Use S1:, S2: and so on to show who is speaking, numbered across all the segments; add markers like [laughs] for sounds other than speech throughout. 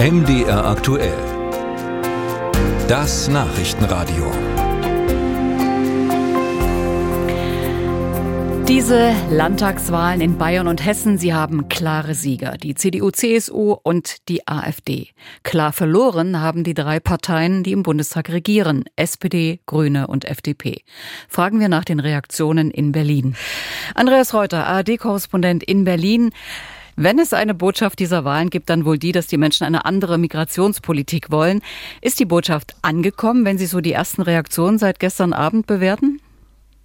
S1: MDR aktuell. Das Nachrichtenradio.
S2: Diese Landtagswahlen in Bayern und Hessen, sie haben klare Sieger, die CDU, CSU und die AfD. Klar verloren haben die drei Parteien, die im Bundestag regieren, SPD, Grüne und FDP. Fragen wir nach den Reaktionen in Berlin. Andreas Reuter, ARD-Korrespondent in Berlin. Wenn es eine Botschaft dieser Wahlen gibt, dann wohl die, dass die Menschen eine andere Migrationspolitik wollen. Ist die Botschaft angekommen, wenn Sie so die ersten Reaktionen seit gestern Abend bewerten?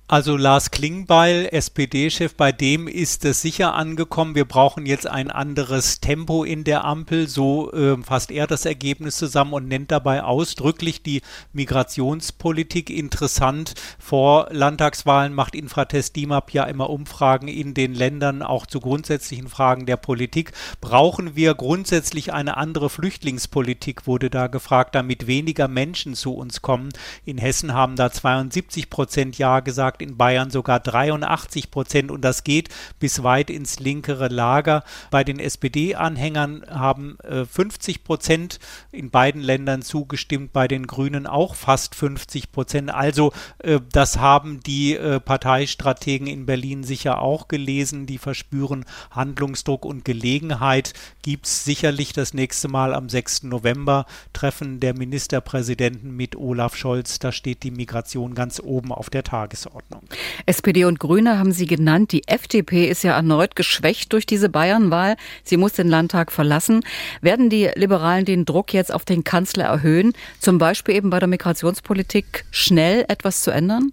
S3: Also Lars Klingbeil, SPD-Chef, bei dem ist es sicher angekommen. Wir brauchen jetzt ein anderes Tempo in der Ampel. So äh, fasst er das Ergebnis zusammen und nennt dabei ausdrücklich die Migrationspolitik interessant. Vor Landtagswahlen macht Infratest DIMAP ja immer Umfragen in den Ländern, auch zu grundsätzlichen Fragen der Politik. Brauchen wir grundsätzlich eine andere Flüchtlingspolitik, wurde da gefragt, damit weniger Menschen zu uns kommen. In Hessen haben da 72 Prozent Ja gesagt sagt in Bayern sogar 83 Prozent und das geht bis weit ins linkere Lager. Bei den SPD-Anhängern haben äh, 50 Prozent in beiden Ländern zugestimmt, bei den Grünen auch fast 50 Prozent. Also äh, das haben die äh, Parteistrategen in Berlin sicher auch gelesen. Die verspüren Handlungsdruck und Gelegenheit. Gibt es sicherlich das nächste Mal am 6. November Treffen der Ministerpräsidenten mit Olaf Scholz. Da steht die Migration ganz oben auf der Tagesordnung.
S2: Ordnung. SPD und Grüne haben Sie genannt. Die FDP ist ja erneut geschwächt durch diese Bayernwahl. Sie muss den Landtag verlassen. Werden die Liberalen den Druck jetzt auf den Kanzler erhöhen, zum Beispiel eben bei der Migrationspolitik schnell etwas zu ändern?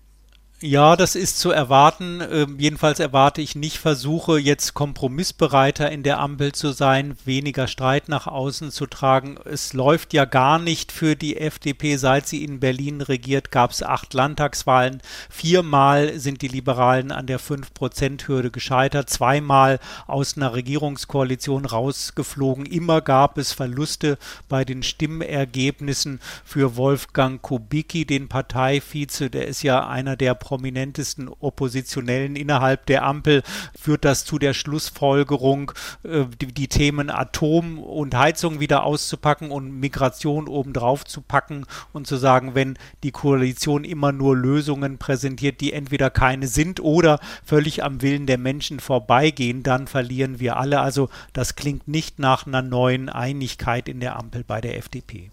S3: Ja, das ist zu erwarten. Ähm, jedenfalls erwarte ich nicht Versuche, jetzt kompromissbereiter in der Ampel zu sein, weniger Streit nach außen zu tragen. Es läuft ja gar nicht für die FDP. Seit sie in Berlin regiert, gab es acht Landtagswahlen. Viermal sind die Liberalen an der 5-Prozent-Hürde gescheitert, zweimal aus einer Regierungskoalition rausgeflogen. Immer gab es Verluste bei den Stimmergebnissen für Wolfgang Kubicki, den Parteivize. Der ist ja einer der prominentesten Oppositionellen innerhalb der Ampel führt das zu der Schlussfolgerung, äh, die, die, Themen Atom und Heizung wieder auszupacken und Migration obendrauf zu packen und zu sagen, wenn die Koalition immer nur Lösungen präsentiert, die entweder keine sind oder völlig am Willen der Menschen vorbeigehen, dann verlieren wir alle. Also das klingt nicht nach einer neuen Einigkeit in der Ampel bei der FDP.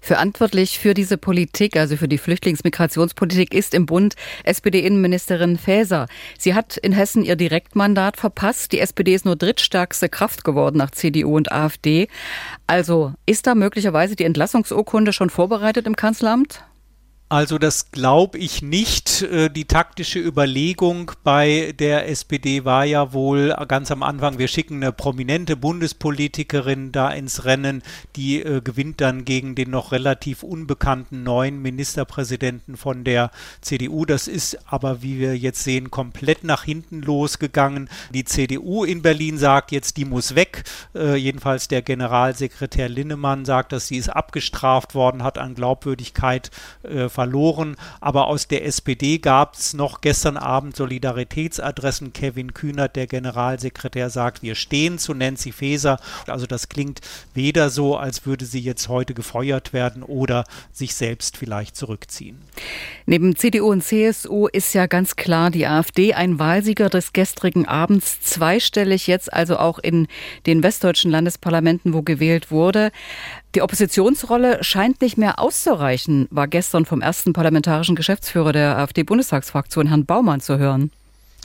S2: Verantwortlich für diese Politik, also für die Flüchtlingsmigrationspolitik, ist im Bund SPD-Innenministerin Faeser. Sie hat in Hessen ihr Direktmandat verpasst. Die SPD ist nur drittstärkste Kraft geworden nach CDU und AfD. Also ist da möglicherweise die Entlassungsurkunde schon vorbereitet im Kanzleramt?
S3: Also das glaube ich nicht. Äh, die taktische Überlegung bei der SPD war ja wohl ganz am Anfang, wir schicken eine prominente Bundespolitikerin da ins Rennen, die äh, gewinnt dann gegen den noch relativ unbekannten neuen Ministerpräsidenten von der CDU. Das ist aber, wie wir jetzt sehen, komplett nach hinten losgegangen. Die CDU in Berlin sagt jetzt, die muss weg. Äh, jedenfalls der Generalsekretär Linnemann sagt, dass sie ist abgestraft worden, hat an Glaubwürdigkeit äh, verloren. Aber aus der SPD gab es noch gestern Abend Solidaritätsadressen. Kevin Kühnert, der Generalsekretär, sagt, wir stehen zu Nancy Faeser. Also das klingt weder so, als würde sie jetzt heute gefeuert werden oder sich selbst vielleicht zurückziehen.
S2: Neben CDU und CSU ist ja ganz klar die AfD ein Wahlsieger des gestrigen Abends, zweistellig jetzt also auch in den westdeutschen Landesparlamenten, wo gewählt wurde. Die Oppositionsrolle scheint nicht mehr auszureichen, war gestern vom ersten parlamentarischen Geschäftsführer der AfD-Bundestagsfraktion, Herrn Baumann, zu hören.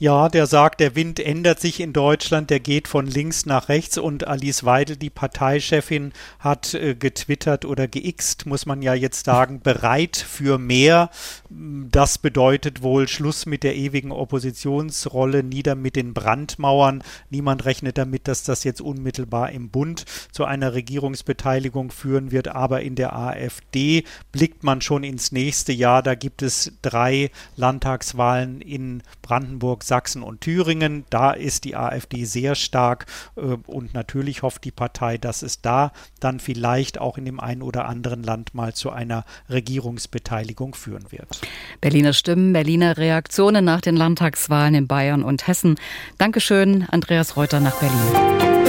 S3: Ja, der sagt, der Wind ändert sich in Deutschland, der geht von links nach rechts und Alice Weidel, die Parteichefin, hat äh, getwittert oder geixt, muss man ja jetzt sagen, [laughs] bereit für mehr. Das bedeutet wohl Schluss mit der ewigen Oppositionsrolle, nieder mit den Brandmauern. Niemand rechnet damit, dass das jetzt unmittelbar im Bund zu einer Regierungsbeteiligung führen wird, aber in der AfD blickt man schon ins nächste Jahr. Da gibt es drei Landtagswahlen in Brandenburg, Sachsen und Thüringen. Da ist die AfD sehr stark äh, und natürlich hofft die Partei, dass es da dann vielleicht auch in dem einen oder anderen Land mal zu einer Regierungsbeteiligung führen wird.
S2: Berliner Stimmen, Berliner Reaktionen nach den Landtagswahlen in Bayern und Hessen. Dankeschön, Andreas Reuter nach Berlin.